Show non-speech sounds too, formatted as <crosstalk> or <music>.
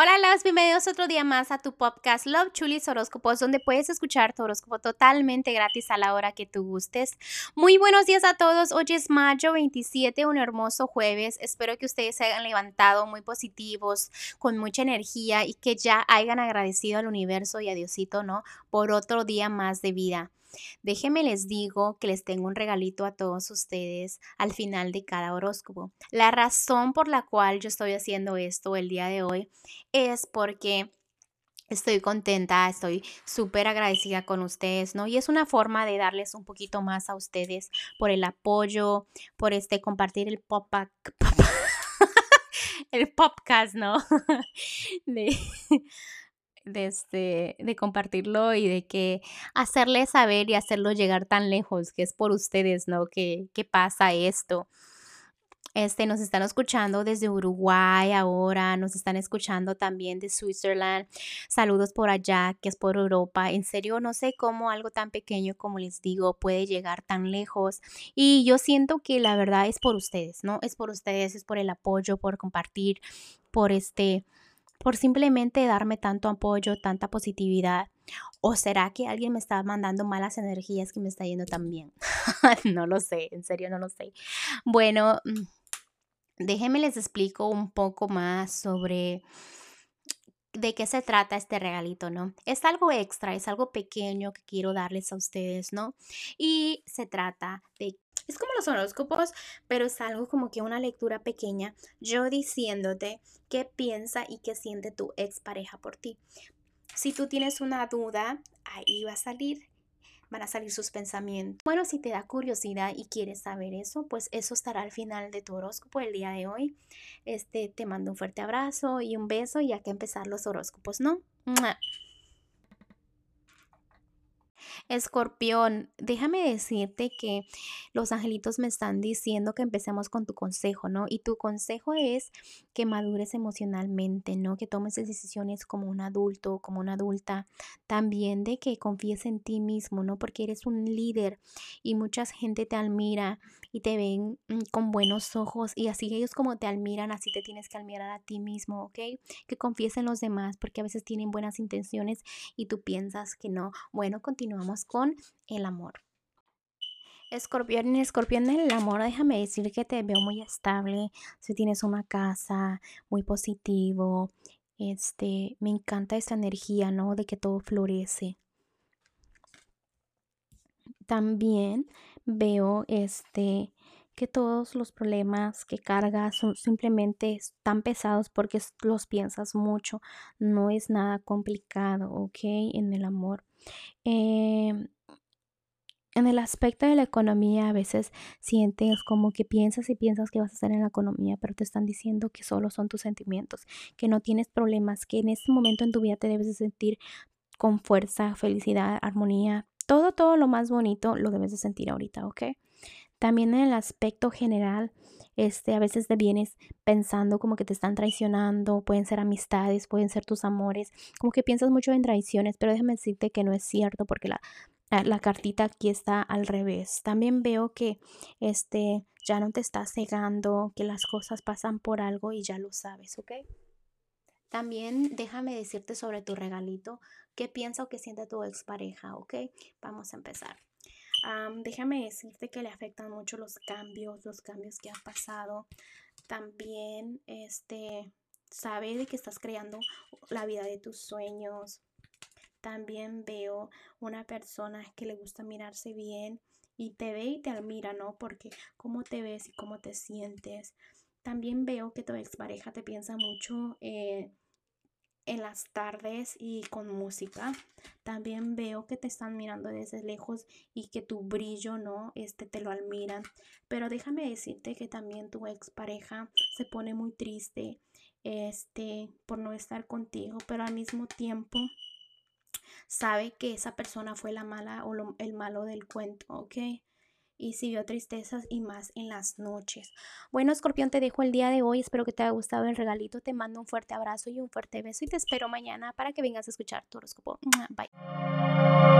Hola, los bienvenidos otro día más a tu podcast Love Chulis Horóscopos, donde puedes escuchar tu horóscopo totalmente gratis a la hora que tú gustes. Muy buenos días a todos. Hoy es mayo 27, un hermoso jueves. Espero que ustedes se hayan levantado muy positivos, con mucha energía y que ya hayan agradecido al universo y a Diosito, ¿no? Por otro día más de vida. Déjenme les digo que les tengo un regalito a todos ustedes al final de cada horóscopo. La razón por la cual yo estoy haciendo esto el día de hoy es porque Estoy contenta, estoy súper agradecida con ustedes, ¿no? Y es una forma de darles un poquito más a ustedes por el apoyo, por este compartir el pop <laughs> el podcast, ¿no? <laughs> de, de, este, de compartirlo y de que hacerle saber y hacerlo llegar tan lejos, que es por ustedes, ¿no? Que, que pasa esto. Este, nos están escuchando desde Uruguay ahora, nos están escuchando también de Switzerland. Saludos por allá, que es por Europa. En serio, no sé cómo algo tan pequeño como les digo puede llegar tan lejos. Y yo siento que la verdad es por ustedes, ¿no? Es por ustedes, es por el apoyo, por compartir, por este, por simplemente darme tanto apoyo, tanta positividad. ¿O será que alguien me está mandando malas energías que me está yendo tan bien? <laughs> no lo sé, en serio no lo sé. Bueno, mm, déjenme les explico un poco más sobre de qué se trata este regalito, ¿no? Es algo extra, es algo pequeño que quiero darles a ustedes, ¿no? Y se trata de es como los horóscopos, pero es algo como que una lectura pequeña, yo diciéndote qué piensa y qué siente tu expareja por ti. Si tú tienes una duda, ahí va a salir van a salir sus pensamientos. Bueno, si te da curiosidad y quieres saber eso, pues eso estará al final de tu horóscopo el día de hoy. Este, te mando un fuerte abrazo y un beso y hay que empezar los horóscopos, ¿no? Escorpión, déjame decirte que los angelitos me están diciendo que empecemos con tu consejo, ¿no? Y tu consejo es que madures emocionalmente, ¿no? Que tomes decisiones como un adulto, como una adulta. También de que confíes en ti mismo, ¿no? Porque eres un líder y mucha gente te admira y te ven mm, con buenos ojos y así ellos como te admiran, así te tienes que admirar a ti mismo, ¿ok? Que confíes en los demás porque a veces tienen buenas intenciones y tú piensas que no. Bueno, continuamos con el amor. Escorpión, escorpión el amor, déjame decir que te veo muy estable, si tienes una casa, muy positivo, este, me encanta esta energía, ¿no? De que todo florece. También veo este que todos los problemas que cargas son simplemente están pesados porque los piensas mucho. No es nada complicado, ¿ok? En el amor. Em, en el aspecto de la economía, a veces sientes como que piensas y piensas que vas a hacer en la economía, pero te están diciendo que solo son tus sentimientos, que no tienes problemas, que en este momento en tu vida te debes de sentir con fuerza, felicidad, armonía, todo, todo lo más bonito lo debes de sentir ahorita, ¿ok? También en el aspecto general, este, a veces te vienes pensando como que te están traicionando, pueden ser amistades, pueden ser tus amores, como que piensas mucho en traiciones, pero déjame decirte que no es cierto porque la, la cartita aquí está al revés. También veo que este ya no te estás cegando, que las cosas pasan por algo y ya lo sabes, ¿ok? También déjame decirte sobre tu regalito, qué piensa o qué siente tu expareja, ¿ok? Vamos a empezar déjame decirte que le afectan mucho los cambios, los cambios que han pasado. También, este, sabe de que estás creando la vida de tus sueños. También veo una persona que le gusta mirarse bien y te ve y te admira, ¿no? Porque cómo te ves y cómo te sientes. También veo que tu expareja te piensa mucho eh, en las tardes y con música. También veo que te están mirando desde lejos y que tu brillo, ¿no? Este te lo admiran. Pero déjame decirte que también tu expareja se pone muy triste este por no estar contigo, pero al mismo tiempo sabe que esa persona fue la mala o el malo del cuento, ¿ok? Y si vio tristezas y más en las noches. Bueno, escorpión, te dejo el día de hoy. Espero que te haya gustado el regalito. Te mando un fuerte abrazo y un fuerte beso y te espero mañana para que vengas a escuchar tu horóscopo. Bye.